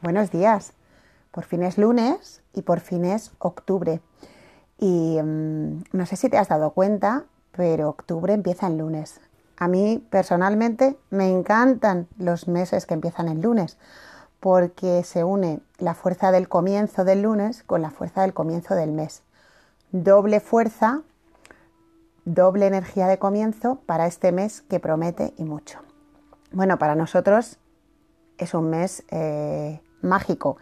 Buenos días. Por fin es lunes y por fin es octubre. Y mm, no sé si te has dado cuenta, pero octubre empieza el lunes. A mí personalmente me encantan los meses que empiezan el lunes porque se une la fuerza del comienzo del lunes con la fuerza del comienzo del mes. Doble fuerza, doble energía de comienzo para este mes que promete y mucho. Bueno, para nosotros es un mes eh, mágico.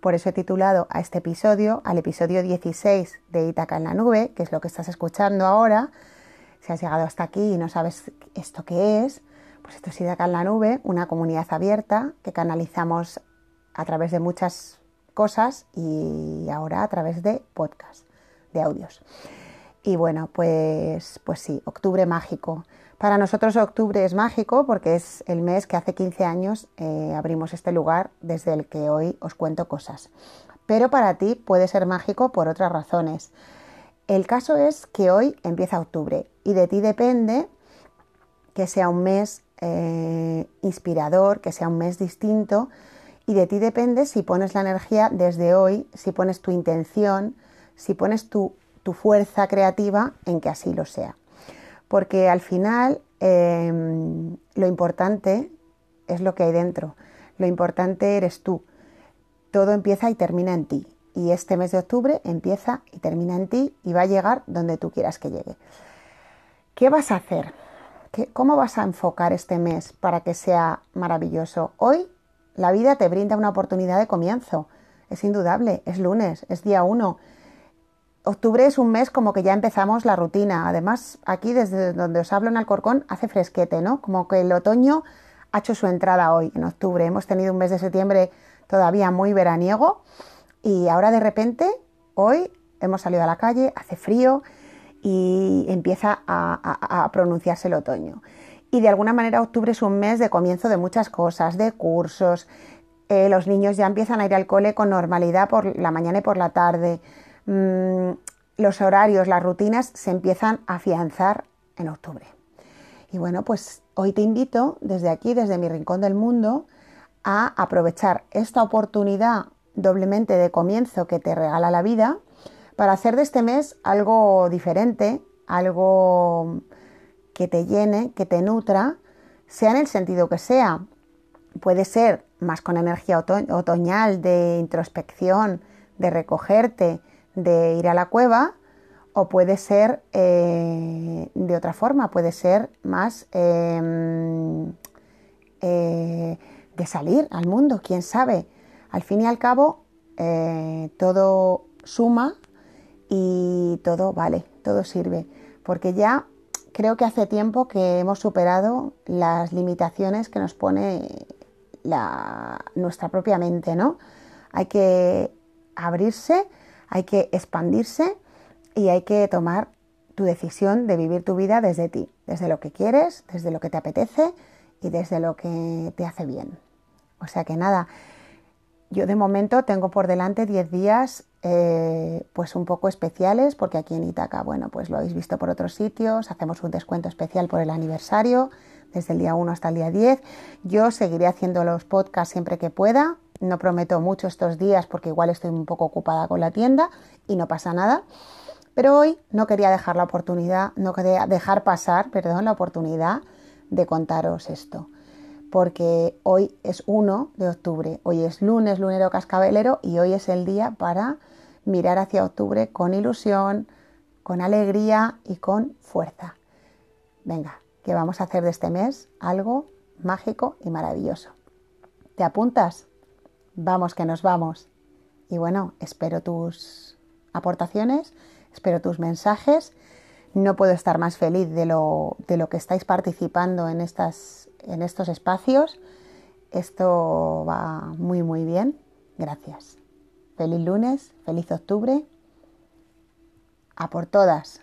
Por eso he titulado a este episodio, al episodio 16 de Itaca en la Nube, que es lo que estás escuchando ahora. Si has llegado hasta aquí y no sabes esto qué es, pues esto es Itaca en la Nube, una comunidad abierta que canalizamos a través de muchas cosas y ahora a través de podcast, de audios. Y bueno, pues, pues sí, octubre mágico. Para nosotros octubre es mágico porque es el mes que hace 15 años eh, abrimos este lugar desde el que hoy os cuento cosas. Pero para ti puede ser mágico por otras razones. El caso es que hoy empieza octubre y de ti depende que sea un mes eh, inspirador, que sea un mes distinto y de ti depende si pones la energía desde hoy, si pones tu intención, si pones tu fuerza creativa en que así lo sea porque al final em, lo importante es lo que hay dentro, lo importante eres tú. Todo empieza y termina en ti. Y este mes de octubre empieza y termina en ti y va a llegar donde tú quieras que llegue. ¿Qué vas a hacer? ¿Cómo vas a enfocar este mes para que sea maravilloso? Hoy la vida te brinda una oportunidad de comienzo. Es indudable, es lunes, es día uno octubre es un mes como que ya empezamos la rutina. Además, aquí desde donde os hablo en Alcorcón hace fresquete, ¿no? Como que el otoño ha hecho su entrada hoy, en octubre. Hemos tenido un mes de septiembre todavía muy veraniego y ahora de repente, hoy hemos salido a la calle, hace frío y empieza a, pronunciarse el otoño. Y de alguna manera octubre es un mes de comienzo de muchas cosas, de cursos. Eh, los niños ya empiezan a ir al cole con normalidad por la mañana y por la tarde. Mm, los horarios, las rutinas se empiezan a afianzar en octubre. Y bueno, pues hoy te invito desde aquí, desde mi rincón del mundo, a aprovechar esta oportunidad doblemente de comienzo que te regala la vida para hacer de este mes algo diferente, algo que te llene, que te nutra, sea en el sentido que sea. Puede ser más con energía otoñal, de introspección, de recogerte, de ir a la cueva o puede ser eh, de otra forma, puede ser más em, eh, de salir al mundo, quién sabe. Al fin y al cabo, eh, todo suma y todo vale, todo sirve, porque ya creo que hace tiempo que hemos superado las limitaciones que nos pone la, nuestra propia mente, ¿no? Hay que abrirse hay que expandirse y hay que tomar tu decisión de vivir tu vida desde ti, desde lo que quieres, desde lo que te apetece y desde lo que te hace bien. O sea que nada, yo de momento tengo por delante 10 días eh, pues un poco especiales porque aquí en Itaca, bueno, pues lo habéis visto por otros sitios, hacemos un descuento especial por el aniversario desde el día 1 hasta el día 10. Yo seguiré haciendo los podcasts siempre que pueda, no prometo mucho estos días porque igual estoy un poco ocupada con la tienda y no pasa nada. Pero hoy no quería dejar la oportunidad, no quería dejar pasar, perdón, la oportunidad de contaros esto. Porque hoy es 1 de octubre, hoy es lunes, lunero cascabelero y hoy es el día para mirar hacia octubre con ilusión, con alegría y con fuerza. Venga, que vamos a hacer de este mes algo mágico y maravilloso. ¿Te apuntas? Vamos que nos vamos. Y bueno, espero tus aportaciones, espero tus mensajes. No puedo estar más feliz de lo, de lo que estáis participando en, estas, en estos espacios. Esto va muy, muy bien. Gracias. Feliz lunes, feliz octubre. A por todas.